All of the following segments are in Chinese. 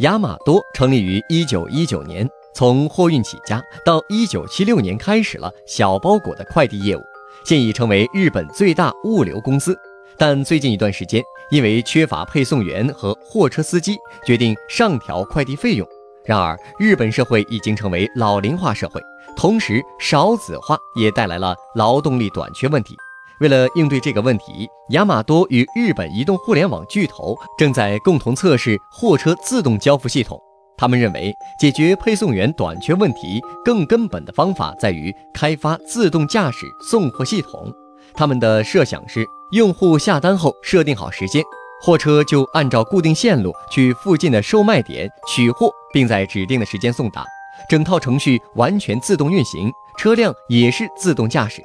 亚马多成立于一九一九年，从货运起家，到一九七六年开始了小包裹的快递业务，现已成为日本最大物流公司。但最近一段时间，因为缺乏配送员和货车司机，决定上调快递费用。然而，日本社会已经成为老龄化社会，同时少子化也带来了劳动力短缺问题。为了应对这个问题，亚马多与日本移动互联网巨头正在共同测试货车自动交付系统。他们认为，解决配送员短缺问题更根本的方法在于开发自动驾驶送货系统。他们的设想是，用户下单后设定好时间，货车就按照固定线路去附近的售卖点取货，并在指定的时间送达。整套程序完全自动运行，车辆也是自动驾驶。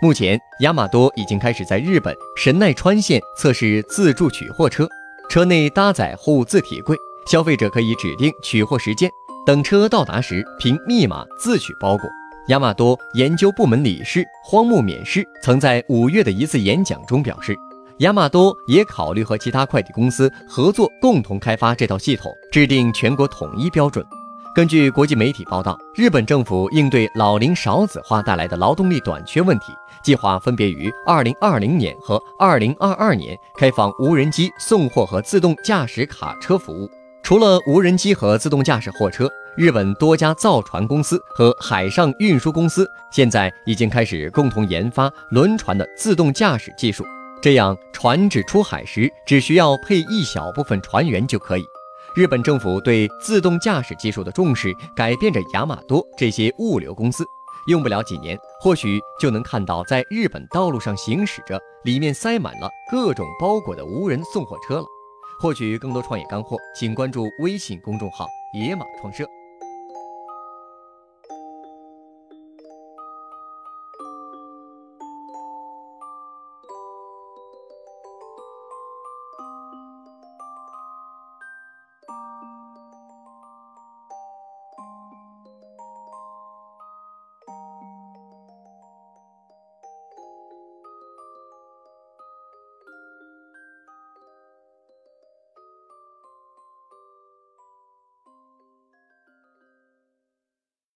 目前，亚马多已经开始在日本神奈川县测试自助取货车，车内搭载货物自提柜，消费者可以指定取货时间，等车到达时凭密码自取包裹。亚马多研究部门理事荒木勉士曾在五月的一次演讲中表示，亚马多也考虑和其他快递公司合作，共同开发这套系统，制定全国统一标准。根据国际媒体报道，日本政府应对老龄少子化带来的劳动力短缺问题。计划分别于二零二零年和二零二二年开放无人机送货和自动驾驶卡车服务。除了无人机和自动驾驶货车，日本多家造船公司和海上运输公司现在已经开始共同研发轮船的自动驾驶技术。这样，船只出海时只需要配一小部分船员就可以。日本政府对自动驾驶技术的重视，改变着亚马多这些物流公司。用不了几年，或许就能看到在日本道路上行驶着、里面塞满了各种包裹的无人送货车了。获取更多创业干货，请关注微信公众号“野马创社”。